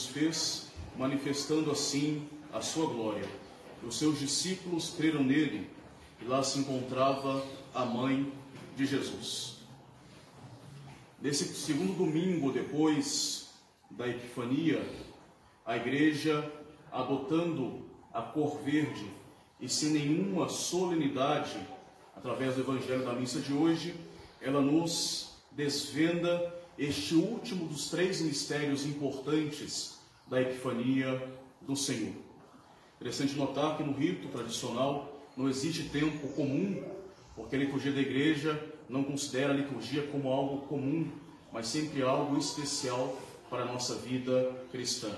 Jesus fez, manifestando assim a sua glória. Os seus discípulos creram nele e lá se encontrava a mãe de Jesus. Nesse segundo domingo depois da Epifania, a igreja, adotando a cor verde e sem nenhuma solenidade, através do Evangelho da missa de hoje, ela nos desvenda este último dos três mistérios importantes da Epifania do Senhor. Interessante notar que no rito tradicional não existe tempo comum, porque a liturgia da igreja não considera a liturgia como algo comum, mas sempre algo especial para a nossa vida cristã.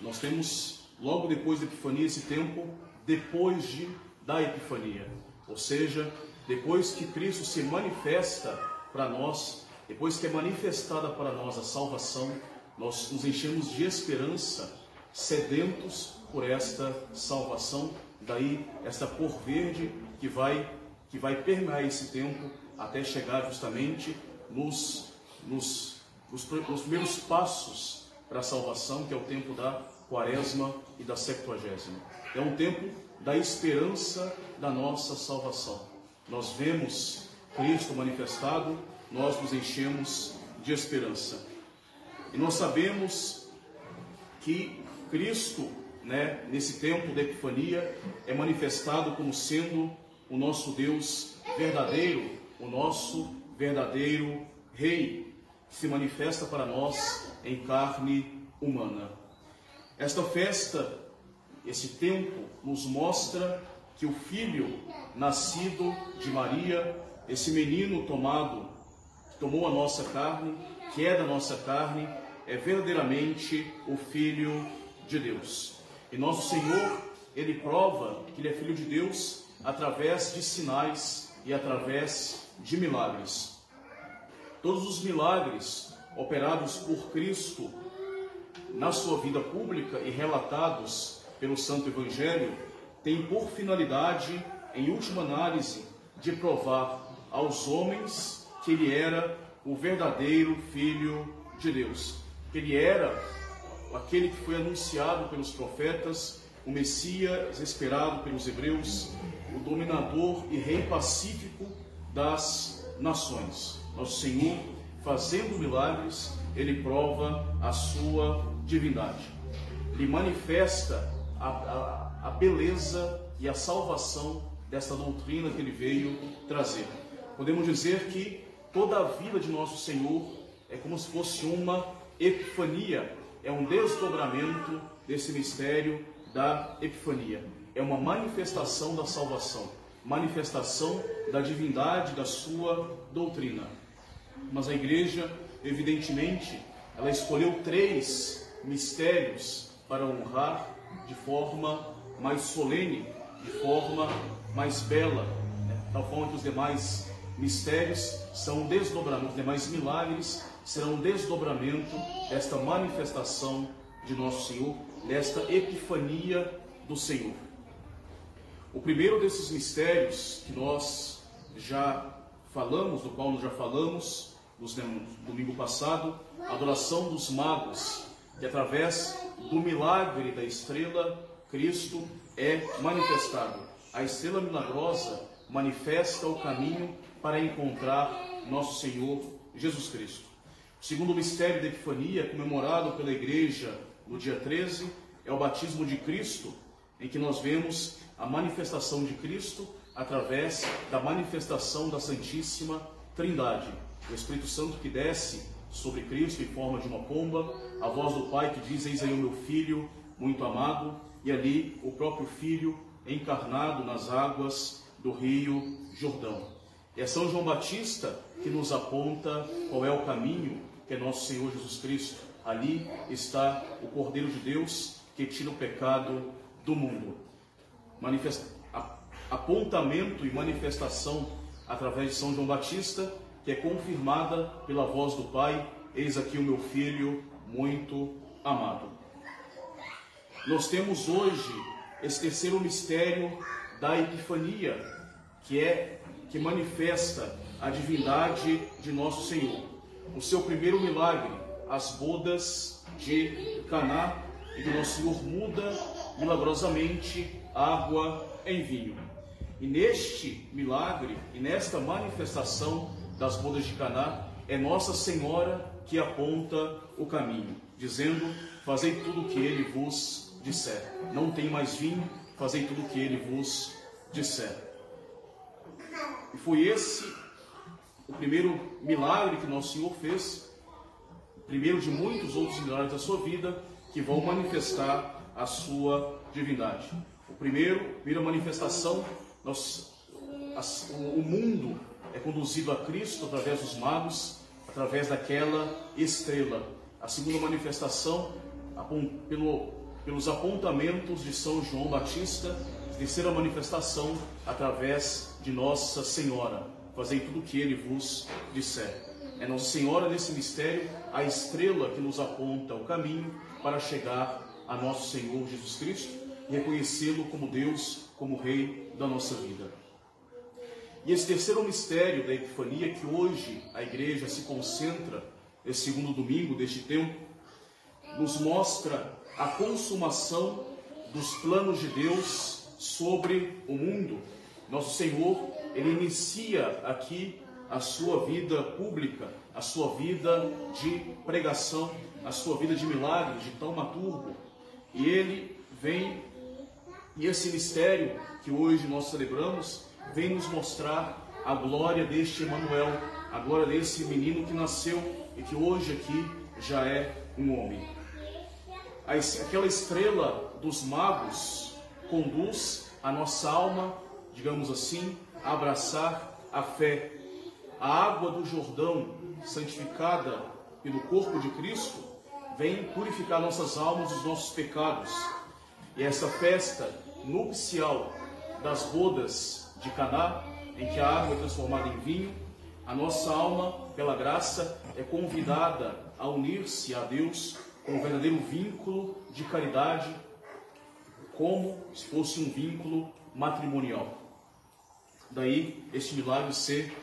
Nós temos, logo depois da Epifania, esse tempo depois de, da Epifania, ou seja, depois que Cristo se manifesta para nós, depois que é manifestada para nós a salvação, nós nos enchemos de esperança, sedentos por esta salvação, daí esta cor verde que vai que vai permear esse tempo até chegar justamente nos, nos, nos, nos primeiros passos para a salvação, que é o tempo da quaresma e da septuagésima. É um tempo da esperança da nossa salvação. Nós vemos Cristo manifestado, nós nos enchemos de esperança. E nós sabemos que Cristo, né, nesse tempo da Epifania, é manifestado como sendo o nosso Deus verdadeiro, o nosso verdadeiro Rei, que se manifesta para nós em carne humana. Esta festa, esse tempo, nos mostra que o Filho nascido de Maria, esse menino tomado, tomou a nossa carne, que é da nossa carne, é verdadeiramente o Filho de Deus. E nosso Senhor, ele prova que ele é Filho de Deus através de sinais e através de milagres. Todos os milagres operados por Cristo na sua vida pública e relatados pelo Santo Evangelho têm por finalidade, em última análise, de provar aos homens que ele era o verdadeiro Filho de Deus, que ele era aquele que foi anunciado pelos profetas, o Messias esperado pelos hebreus, o dominador e rei pacífico das nações. Nosso Senhor, fazendo milagres, ele prova a sua divindade. Ele manifesta a, a, a beleza e a salvação desta doutrina que ele veio trazer. Podemos dizer que toda a vida de nosso Senhor é como se fosse uma epifania, é um desdobramento desse mistério da epifania é uma manifestação da salvação, manifestação da divindade da sua doutrina. Mas a igreja, evidentemente, ela escolheu três mistérios para honrar de forma mais solene, de forma mais bela, né? tal forma que os demais mistérios são desdobramento, os demais milagres serão um desdobramento desta manifestação de nosso Senhor, desta epifania do Senhor. O primeiro desses mistérios que nós já falamos, do qual nós já falamos no domingo passado, a adoração dos magos, que através do milagre da estrela, Cristo é manifestado. A estrela milagrosa manifesta o caminho para encontrar nosso Senhor Jesus Cristo. O segundo mistério da Epifania, comemorado pela igreja no dia 13, é o batismo de Cristo, em que nós vemos a manifestação de Cristo através da manifestação da Santíssima Trindade. O Espírito Santo que desce sobre Cristo em forma de uma pomba, a voz do Pai que diz: Eis aí o meu filho, muito amado, e ali o próprio Filho encarnado nas águas do rio Jordão. É São João Batista que nos aponta qual é o caminho que é nosso Senhor Jesus Cristo. Ali está o Cordeiro de Deus que tira o pecado do mundo apontamento e manifestação através de São João Batista, que é confirmada pela voz do Pai: Eis aqui o meu filho muito amado. Nós temos hoje esse terceiro mistério da Epifania, que é que manifesta a divindade de nosso Senhor. O seu primeiro milagre, as bodas de Caná, em que nosso Senhor muda milagrosamente água em vinho. E neste milagre e nesta manifestação das bodas de Caná, é Nossa Senhora que aponta o caminho, dizendo: Fazei tudo o que ele vos disser. Não tem mais vinho, fazei tudo o que ele vos disser. E foi esse o primeiro milagre que Nosso Senhor fez, o primeiro de muitos outros milagres da sua vida, que vão manifestar a sua divindade. O primeiro, a primeira manifestação, nós, o mundo é conduzido a Cristo através dos magos, através daquela estrela. A segunda manifestação, pelo, pelos apontamentos de São João Batista, terceira manifestação, através de Nossa Senhora. Fazei tudo o que ele vos disser. É Nossa Senhora nesse mistério a estrela que nos aponta o caminho para chegar a nosso Senhor Jesus Cristo e reconhecê-lo como Deus, como Rei da nossa vida. E esse terceiro mistério da Epifania, que hoje a igreja se concentra, esse segundo domingo deste tempo, nos mostra a consumação dos planos de Deus sobre o mundo. Nosso Senhor, ele inicia aqui a sua vida pública, a sua vida de pregação, a sua vida de milagre, de taumaturgo. E ele vem, e esse mistério que hoje nós celebramos, vem nos mostrar a glória deste Emanuel, a glória desse menino que nasceu e que hoje aqui já é um homem. Aquela estrela dos magos conduz a nossa alma, digamos assim, a abraçar a fé. A água do Jordão, santificada pelo corpo de Cristo, vem purificar nossas almas dos nossos pecados. E essa festa nupcial das bodas de Caná, em que a água é transformada em vinho, a nossa alma, pela graça, é convidada a unir-se a Deus com um verdadeiro vínculo de caridade, como se fosse um vínculo matrimonial. Daí este milagre ser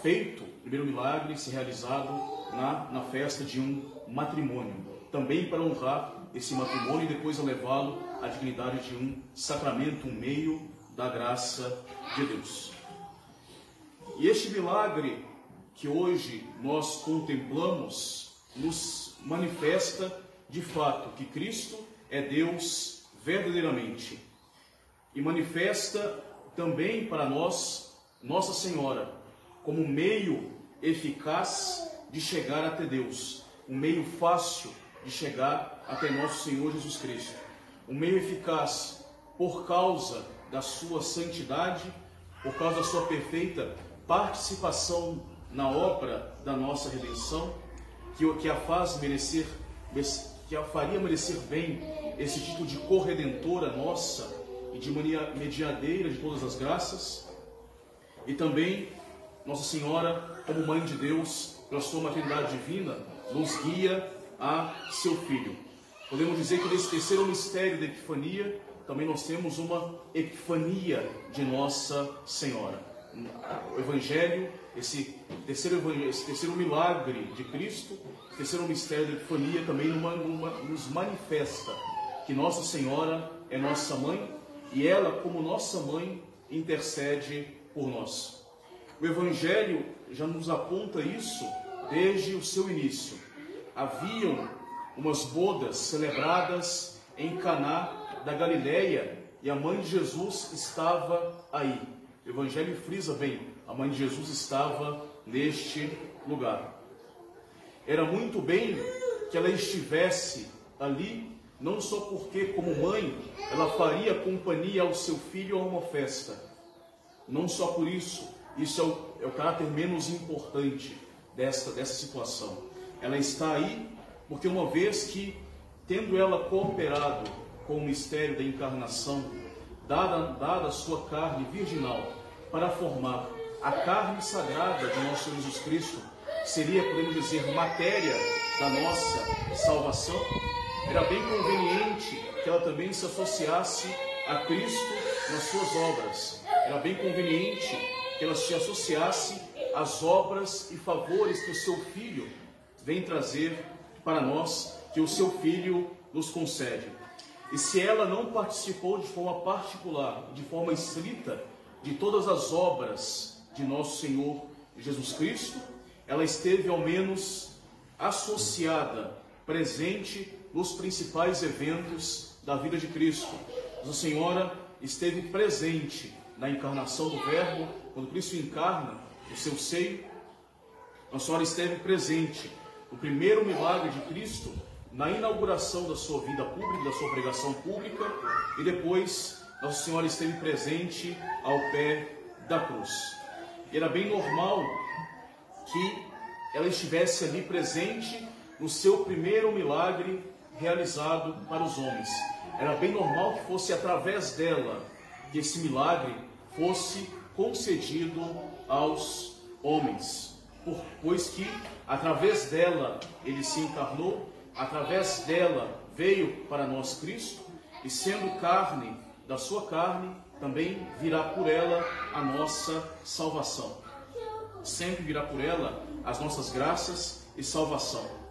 feito, primeiro milagre ser realizado na, na festa de um matrimônio, também para honrar esse matrimônio e depois levá-lo à dignidade de um sacramento, um meio da graça de Deus. E este milagre que hoje nós contemplamos nos manifesta de fato que Cristo é Deus verdadeiramente e manifesta também para nós Nossa Senhora como meio eficaz de chegar até Deus, um meio fácil de chegar até nosso Senhor Jesus Cristo, um meio eficaz por causa da sua santidade, por causa da sua perfeita participação na obra da nossa redenção, que, que a faz merecer, que a faria merecer bem esse tipo de corredentora nossa e de mediadeira de todas as graças, e também Nossa Senhora, como Mãe de Deus, pela sua maternidade divina, nos guia a seu Filho. Podemos dizer que nesse terceiro mistério da Epifania, também nós temos uma epifania de Nossa Senhora. O Evangelho, esse terceiro, evangelho, esse terceiro milagre de Cristo, terceiro mistério da Epifania também numa, numa, nos manifesta que Nossa Senhora é nossa mãe e ela, como nossa mãe, intercede por nós. O Evangelho já nos aponta isso desde o seu início. Haviam umas bodas celebradas em Caná da Galileia e a mãe de Jesus estava aí. O Evangelho frisa bem, a mãe de Jesus estava neste lugar. Era muito bem que ela estivesse ali, não só porque, como mãe, ela faria companhia ao seu filho a uma festa. Não só por isso, isso é o, é o caráter menos importante dessa, dessa situação. Ela está aí porque, uma vez que, tendo ela cooperado com o mistério da encarnação, dada, dada a sua carne virginal, para formar a carne sagrada de nosso Jesus Cristo, seria, podemos dizer, matéria da nossa salvação, era bem conveniente que ela também se associasse a Cristo nas suas obras. Era bem conveniente que ela se associasse às obras e favores que o seu Filho vem trazer para nós que o seu Filho nos concede. E se ela não participou de forma particular, de forma estrita, de todas as obras de nosso Senhor Jesus Cristo, ela esteve ao menos associada, presente nos principais eventos da vida de Cristo. Nossa Senhora esteve presente na encarnação do Verbo, quando Cristo encarna o seu seio. Nossa Senhora esteve presente no primeiro milagre de Cristo, na inauguração da sua vida pública, da sua pregação pública, e depois Nossa Senhora esteve presente ao pé da cruz. Era bem normal que ela estivesse ali presente no seu primeiro milagre realizado para os homens. Era bem normal que fosse através dela que esse milagre fosse concedido aos homens, pois que através dela ele se encarnou, através dela veio para nós Cristo, e sendo carne da sua carne, também virá por ela a nossa salvação. Sempre virá por ela as nossas graças e salvação.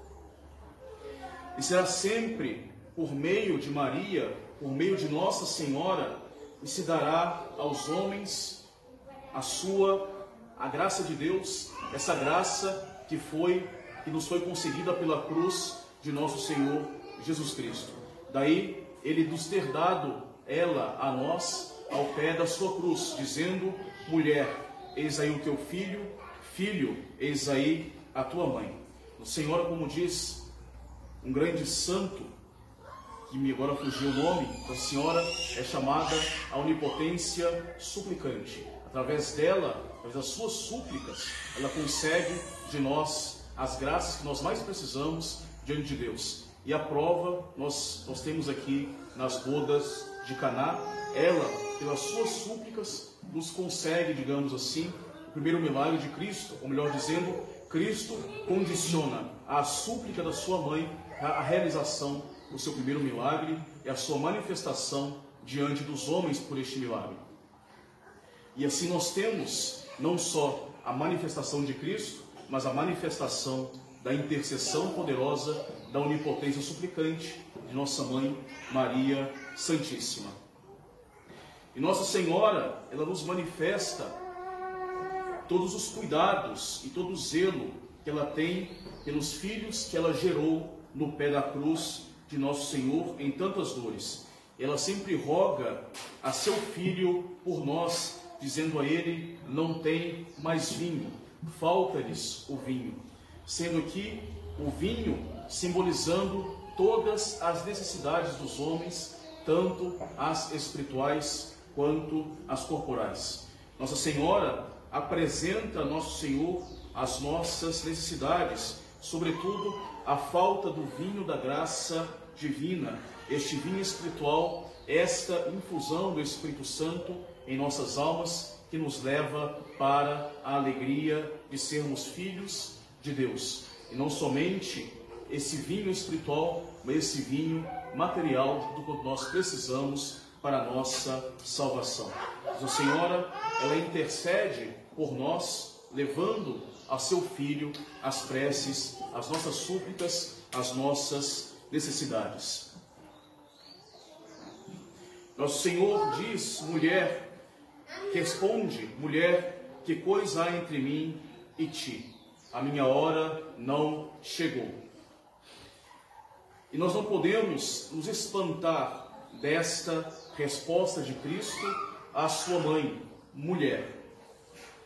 E será sempre por meio de Maria, por meio de Nossa Senhora, e se dará aos homens a sua a graça de Deus, essa graça que foi que nos foi concedida pela cruz de nosso Senhor Jesus Cristo. Daí ele nos ter dado ela a nós ao pé da sua cruz, dizendo: mulher, eis aí o teu filho, filho, eis aí a tua mãe. O Senhor, como diz um grande santo, que me agora fugiu o nome, a senhora é chamada a onipotência suplicante. Através dela, através das suas súplicas, ela consegue de nós as graças que nós mais precisamos diante de Deus. E a prova nós, nós temos aqui nas bodas de Caná, ela, pelas suas súplicas, nos consegue, digamos assim, o primeiro milagre de Cristo, ou melhor dizendo, Cristo condiciona a súplica da sua mãe a realização do seu primeiro milagre e a sua manifestação diante dos homens por este milagre. E assim nós temos não só a manifestação de Cristo, mas a manifestação da intercessão poderosa da onipotência suplicante de nossa mãe Maria Santíssima. E Nossa Senhora, ela nos manifesta todos os cuidados e todo o zelo que ela tem pelos filhos que ela gerou no pé da cruz de nosso Senhor em tantas dores. Ela sempre roga a seu filho por nós, dizendo a ele: não tem mais vinho, falta-lhes o vinho. Sendo aqui o vinho simbolizando todas as necessidades dos homens, tanto as espirituais quanto as corporais. Nossa Senhora apresenta a Nosso Senhor as nossas necessidades, sobretudo a falta do vinho da graça divina, este vinho espiritual, esta infusão do Espírito Santo em nossas almas que nos leva para a alegria de sermos filhos de Deus. E não somente esse vinho espiritual, mas esse vinho material do que nós precisamos para a nossa salvação. A Senhora, ela intercede por nós, levando a seu Filho as preces, as nossas súplicas, as nossas necessidades. Nosso Senhor diz, mulher, responde, mulher, que coisa há entre mim e ti? A minha hora não chegou. E nós não podemos nos espantar desta resposta de Cristo à sua mãe, mulher.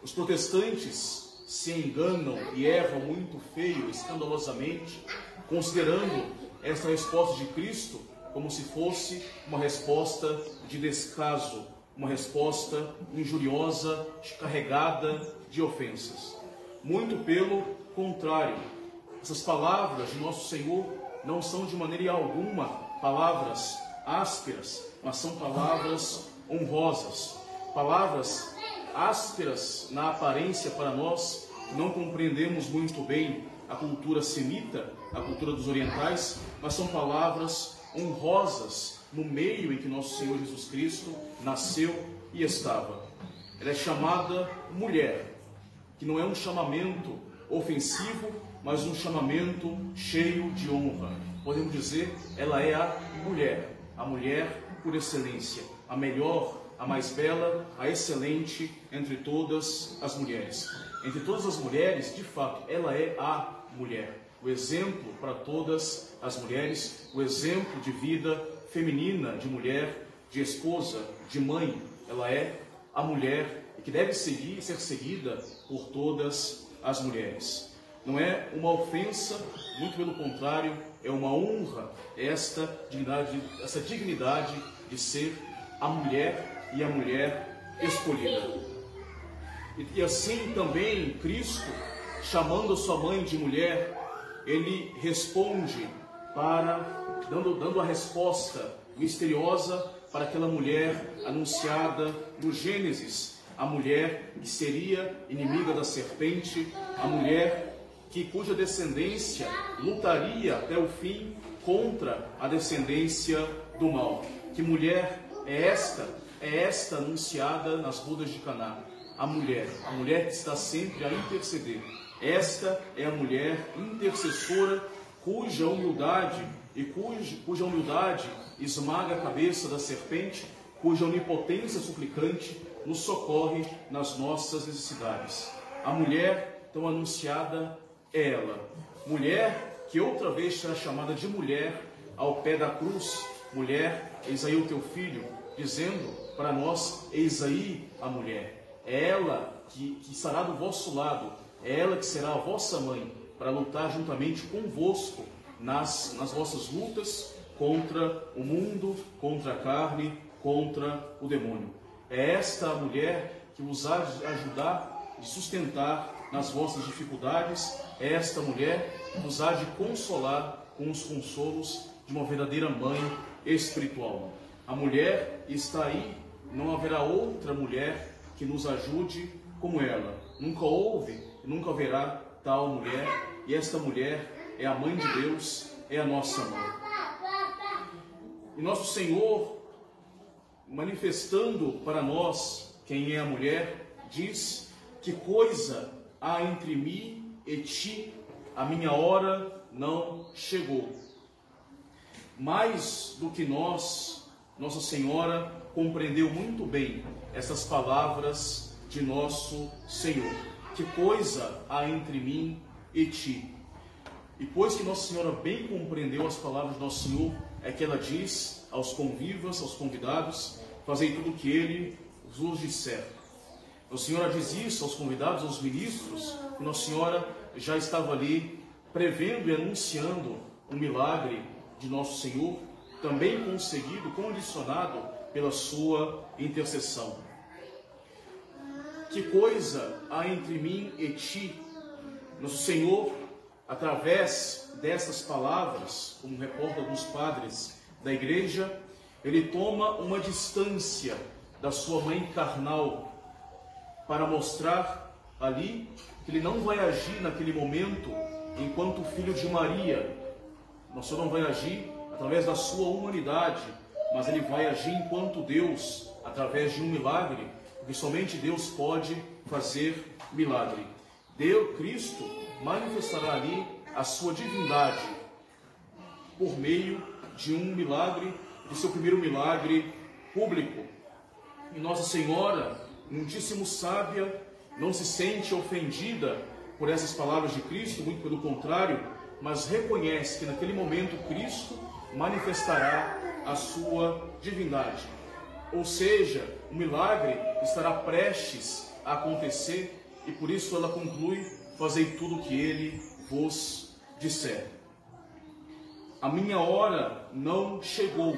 Os protestantes se enganam e erram muito feio, escandalosamente, considerando esta resposta de Cristo como se fosse uma resposta de descaso, uma resposta injuriosa, carregada de ofensas. Muito pelo contrário, essas palavras de nosso Senhor não são de maneira alguma palavras ásperas, mas são palavras honrosas, palavras ásperas na aparência para nós, não compreendemos muito bem a cultura semita, a cultura dos orientais, mas são palavras honrosas no meio em que nosso Senhor Jesus Cristo nasceu e estava. Ela é chamada mulher, que não é um chamamento ofensivo, mas um chamamento cheio de honra. podemos dizer, ela é a mulher, a mulher por excelência, a melhor, a mais bela, a excelente entre todas as mulheres. Entre todas as mulheres, de fato, ela é a mulher. O exemplo para todas as mulheres, o exemplo de vida feminina, de mulher, de esposa, de mãe, ela é a mulher que deve seguir, ser seguida por todas as mulheres. Não é uma ofensa, muito pelo contrário, é uma honra esta dignidade, essa dignidade de ser a mulher e a mulher escolhida. E, assim também Cristo, chamando sua mãe de mulher, ele responde para dando, dando a resposta misteriosa para aquela mulher anunciada no Gênesis, a mulher que seria inimiga da serpente, a mulher que cuja descendência lutaria até o fim contra a descendência do mal. Que mulher é esta? É esta anunciada nas bodas de Caná. A mulher, a mulher que está sempre a interceder. Esta é a mulher intercessora cuja humildade e cuja, cuja humildade esmaga a cabeça da serpente, cuja onipotência suplicante nos socorre nas nossas necessidades. A mulher tão anunciada é ela, mulher que outra vez será chamada de mulher ao pé da cruz, mulher, eis aí o teu filho, dizendo para nós, eis aí a mulher, é ela que, que estará do vosso lado, é ela que será a vossa mãe, para lutar juntamente convosco nas, nas vossas lutas contra o mundo, contra a carne, contra o demônio. É esta a mulher que vos há de ajudar e sustentar nas vossas dificuldades, é esta mulher que vos há de consolar com os consolos de uma verdadeira mãe espiritual. A mulher está aí, não haverá outra mulher que nos ajude como ela. Nunca houve, nunca haverá tal mulher, e esta mulher é a mãe de Deus, é a nossa mãe. E nosso Senhor, manifestando para nós quem é a mulher, diz: Que coisa há entre mim e ti, a minha hora não chegou. Mais do que nós, Nossa Senhora compreendeu muito bem essas palavras de nosso Senhor. Que coisa há entre mim e ti? E pois que Nossa Senhora bem compreendeu as palavras do Nosso Senhor, é que ela diz aos convivas, aos convidados, fazei tudo o que ele vos disser. Nossa Senhora diz isso aos convidados, aos ministros, que Nossa Senhora já estava ali prevendo e anunciando o milagre de Nosso Senhor, também conseguido, condicionado pela sua intercessão. Que coisa há entre mim e ti? Nosso Senhor, através dessas palavras, como reporta alguns padres da igreja, ele toma uma distância da sua mãe carnal para mostrar ali que ele não vai agir naquele momento enquanto filho de Maria. Nosso Senhor não vai agir através da sua humanidade, mas ele vai agir enquanto Deus, através de um milagre, porque somente Deus pode fazer milagre. Deus, Cristo, manifestará ali a sua divindade por meio de um milagre, de seu primeiro milagre público. E Nossa Senhora, muitíssimo sábia, não se sente ofendida por essas palavras de Cristo, muito pelo contrário, mas reconhece que naquele momento Cristo manifestará a sua divindade. Ou seja, o milagre estará prestes a acontecer e por isso ela conclui: Fazei tudo o que ele vos disser a minha hora não chegou.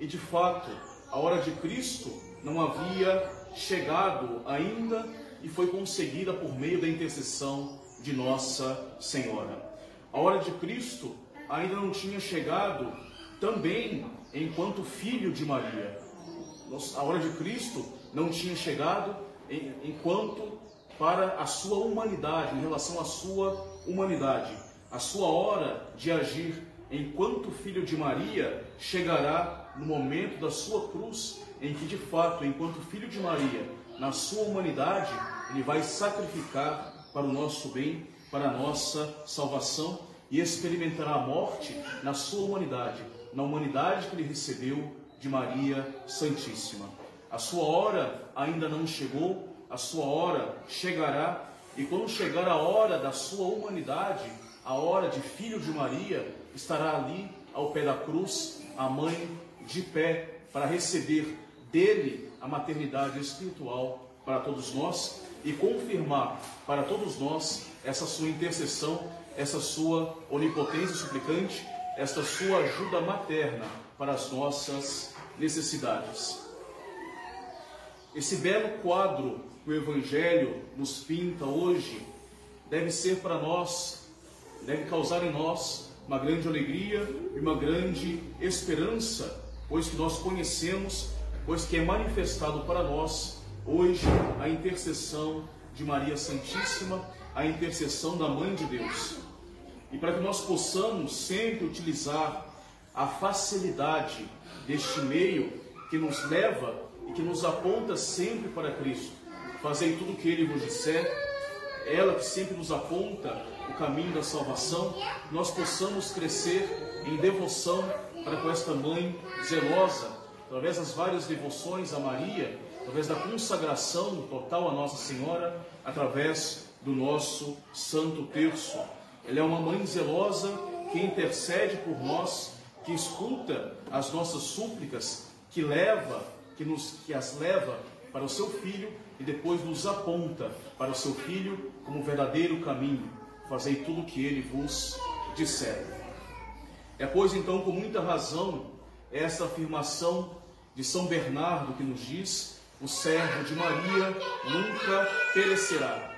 E de fato, a hora de Cristo não havia chegado ainda e foi conseguida por meio da intercessão de Nossa Senhora. A hora de Cristo ainda não tinha chegado também enquanto filho de Maria. A hora de Cristo não tinha chegado enquanto para a sua humanidade, em relação à sua humanidade. A sua hora de agir enquanto filho de Maria, chegará no momento da sua cruz, em que de fato, enquanto filho de Maria, na sua humanidade, ele vai sacrificar para o nosso bem, para a nossa salvação, e experimentará a morte na sua humanidade, na humanidade que ele recebeu de Maria Santíssima. A sua hora ainda não chegou, a sua hora chegará, e quando chegar a hora da sua humanidade, a hora de filho de Maria, estará ali ao pé da cruz, a mãe de pé, para receber dele a maternidade espiritual para todos nós e confirmar para todos nós essa sua intercessão, essa sua onipotência suplicante, esta sua ajuda materna para as nossas necessidades. Esse belo quadro que o Evangelho nos pinta hoje deve ser para nós, deve causar em nós uma grande alegria e uma grande esperança, pois que nós conhecemos, pois que é manifestado para nós hoje a intercessão de Maria Santíssima, a intercessão da Mãe de Deus. E para que nós possamos sempre utilizar a facilidade deste meio que nos leva e que nos aponta sempre para Cristo. Fazei tudo o que Ele vos disser, ela que sempre nos aponta o caminho da salvação, nós possamos crescer em devoção para com esta mãe zelosa, através das várias devoções a Maria, através da consagração total a Nossa Senhora, através do nosso Santo Terço. Ela é uma mãe zelosa que intercede por nós, que escuta as nossas súplicas, que leva, que nos que as leva para o seu filho e depois nos aponta para o seu filho como verdadeiro caminho. Fazei tudo o que ele vos disser. É, pois, então, com muita razão, essa afirmação de São Bernardo que nos diz: o servo de Maria nunca perecerá.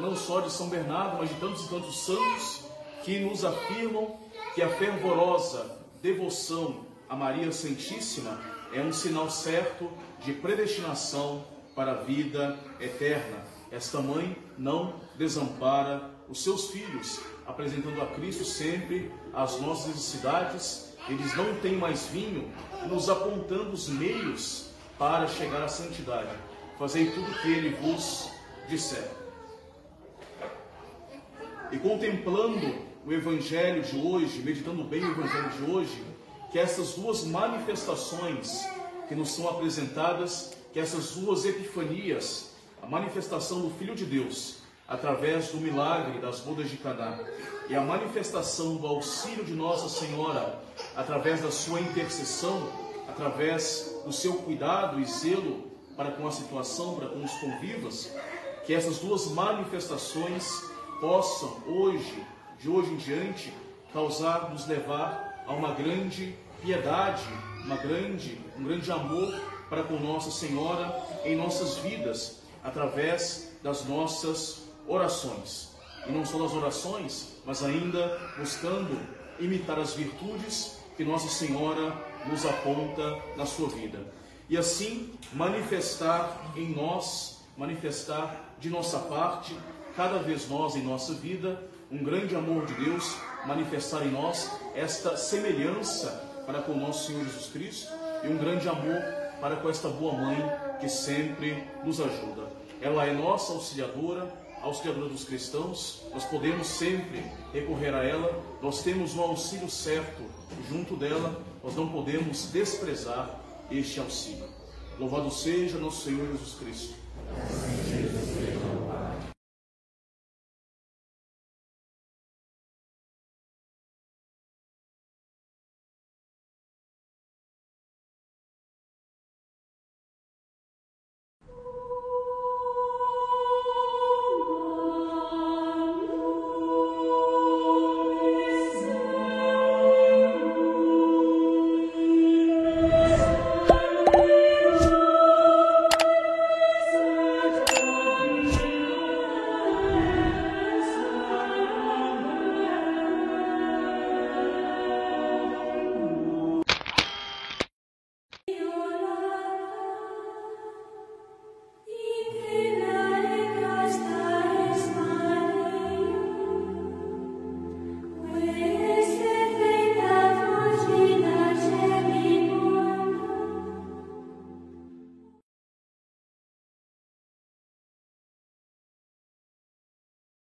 Não só de São Bernardo, mas de tantos e tantos santos que nos afirmam que a fervorosa devoção a Maria Santíssima é um sinal certo de predestinação para a vida eterna. Esta mãe não desampara os seus filhos, apresentando a Cristo sempre as nossas necessidades. Eles não têm mais vinho, nos apontando os meios para chegar à santidade. Fazei tudo o que ele vos disser. E contemplando o Evangelho de hoje, meditando bem o Evangelho de hoje, que essas duas manifestações que nos são apresentadas, que essas duas epifanias, a manifestação do Filho de Deus através do milagre das bodas de Caná e a manifestação do auxílio de Nossa Senhora através da sua intercessão, através do seu cuidado e zelo para com a situação, para com os convivas, que essas duas manifestações possam hoje, de hoje em diante, causar, nos levar a uma grande piedade, uma grande, um grande amor para com Nossa Senhora em nossas vidas, através das nossas orações. E não só das orações, mas ainda buscando imitar as virtudes que Nossa Senhora nos aponta na sua vida. E assim manifestar em nós, manifestar de nossa parte, cada vez nós em nossa vida, um grande amor de Deus, manifestar em nós esta semelhança para com o nosso Senhor Jesus Cristo e um grande amor para com esta boa mãe que sempre nos ajuda. Ela é nossa auxiliadora, auxiliadora dos cristãos, nós podemos sempre recorrer a ela, nós temos um auxílio certo junto dela, nós não podemos desprezar este auxílio. Louvado seja nosso Senhor Jesus Cristo. Amen.